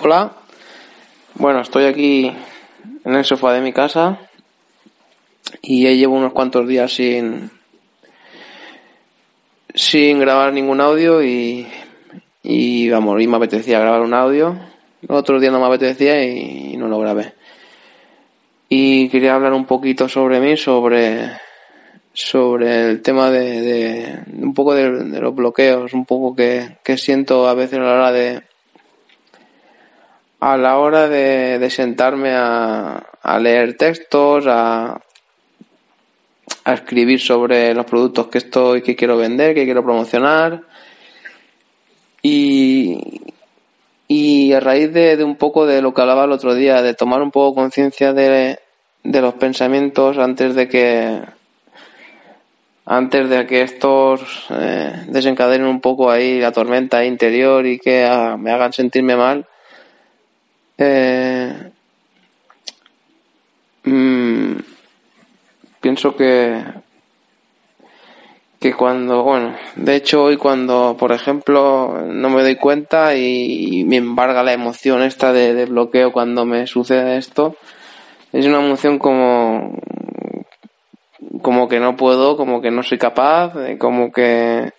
Hola, bueno, estoy aquí en el sofá de mi casa y ya llevo unos cuantos días sin sin grabar ningún audio y, y vamos, y me apetecía grabar un audio. Los otros días no me apetecía y, no lo grabé. Y quería hablar un poquito sobre mí, sobre sobre el tema de, de un poco de, de, los bloqueos, un poco que, que siento a veces a la hora de, a la hora de, de sentarme a, a, leer textos, a, a, escribir sobre los productos que estoy, que quiero vender, que quiero promocionar. Y, y a raíz de, de, un poco de lo que hablaba el otro día, de tomar un poco conciencia de, de los pensamientos antes de que antes de que estos eh, desencadenen un poco ahí la tormenta interior y que me hagan sentirme mal, eh, mmm, pienso que que cuando, bueno, de hecho hoy cuando, por ejemplo, no me doy cuenta y, me embarga la emoción esta de, de, bloqueo cuando me sucede esto, es una emoción como, como que no puedo, como que no soy capaz, como que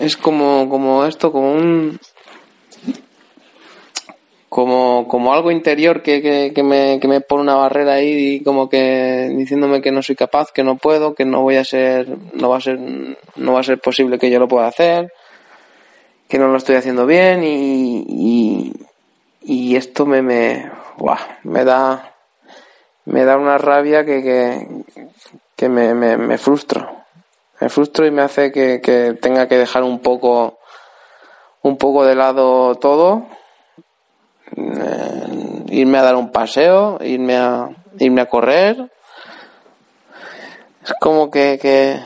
es como, como esto, como un, como, como algo interior que, que, que, me, que me pone una barrera ahí y como que diciéndome que no soy capaz, que no puedo, que no voy a ser, no va a ser, no va a ser posible que yo lo pueda hacer, que no lo estoy haciendo bien y, y, y esto me, me, me da, me da una rabia que, que, que me, me, me frustro. Me frustro y me hace que, que tenga que dejar un poco, un poco de lado todo eh, irme a dar un paseo, irme a irme a correr. Es como que, que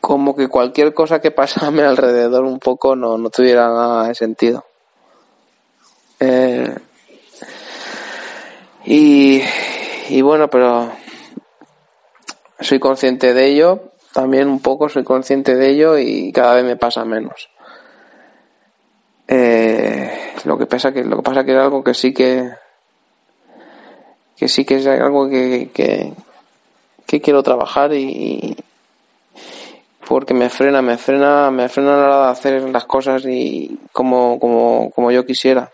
como que cualquier cosa que pasa a mi alrededor un poco no, no tuviera nada de sentido. Eh, y, y bueno, pero soy consciente de ello, también un poco soy consciente de ello y cada vez me pasa menos. Eh, lo que pasa que lo que pasa que es algo que sí que que sí que es algo que, que, quiero trabajar y, porque me frena, me frena, me frena a la hora de hacer las cosas y como, como, como yo quisiera.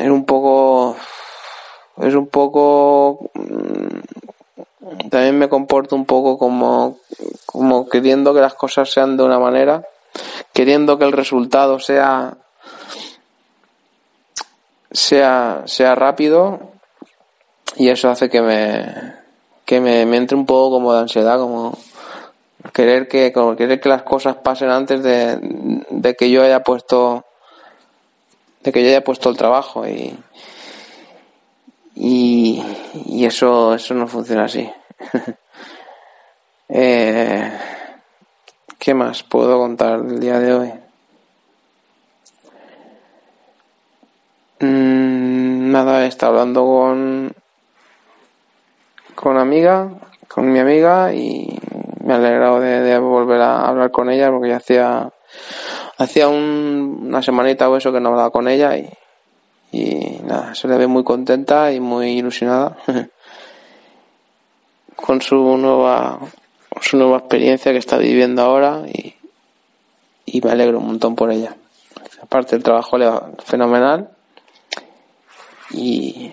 Es un poco, es un poco, mm, también me comporto un poco como, como queriendo que las cosas sean de una manera queriendo que el resultado sea sea sea rápido y eso hace que me que me, entre un poco como de ansiedad como querer que como querer que las cosas pasen antes de, de que yo haya puesto de que yo haya puesto el trabajo y y, y eso eso no funciona así. Eh, ¿Qué más puedo contar del día de hoy? Mm, nada, está hablando con con amiga, con mi amiga y me he alegrado de, volver a hablar con ella porque ya hacía hacía un, una semanita o eso que no hablaba con ella y, nada, se le ve muy contenta y muy ilusionada con su nueva su nueva experiencia que está viviendo ahora y, y me alegro un montón por ella. Aparte el trabajo le va fenomenal y,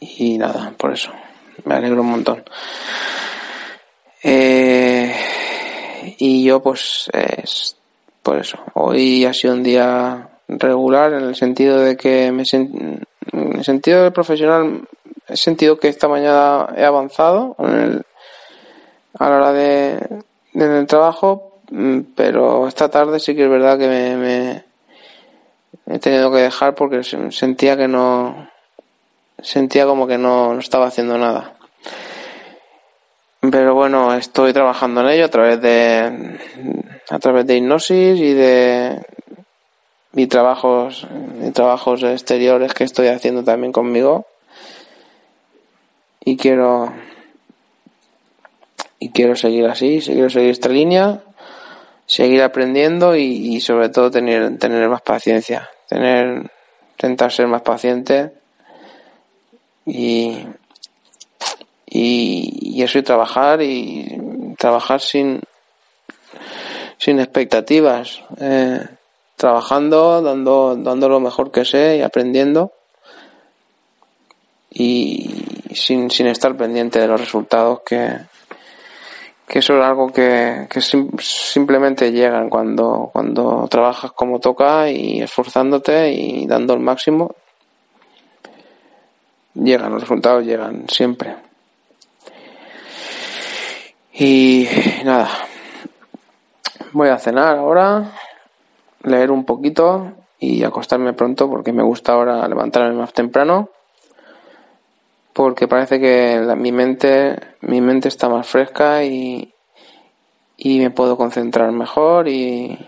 y nada, por eso me alegro un montón. Eh, y yo pues es por eso. Hoy ha sido un día regular en el sentido de que me en el sentido de profesional he sentido que esta mañana he avanzado en el, a la hora de, del trabajo, mm, pero esta tarde sí que es verdad que me, me he tenido que dejar porque sentía que no sentía como que no, no estaba haciendo nada. Pero bueno, estoy trabajando en ello a través de a través de hipnosis y de y trabajos y trabajos exteriores que estoy haciendo también conmigo y quiero y quiero seguir así, quiero seguir esta línea, seguir aprendiendo y, sobre todo tener tener más paciencia, tener intentar ser más paciente y y, eso y trabajar y trabajar sin sin expectativas eh, trabajando dando dando lo mejor que sé y aprendiendo y sin, sin estar pendiente de los resultados que que eso es algo que, que simplemente llegan cuando, cuando trabajas como toca y esforzándote y dando el máximo llegan los resultados llegan siempre. Y nada, voy a cenar ahora, leer un poquito y acostarme pronto porque me gusta ahora levantarme más temprano porque parece que mi mente mi mente está más fresca y, y me puedo concentrar mejor y,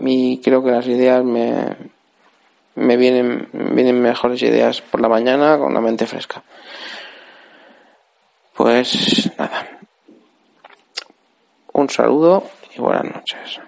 y creo que las ideas me, me vienen, vienen mejores ideas por la mañana con la mente fresca. Pues nada. Un saludo y buenas noches.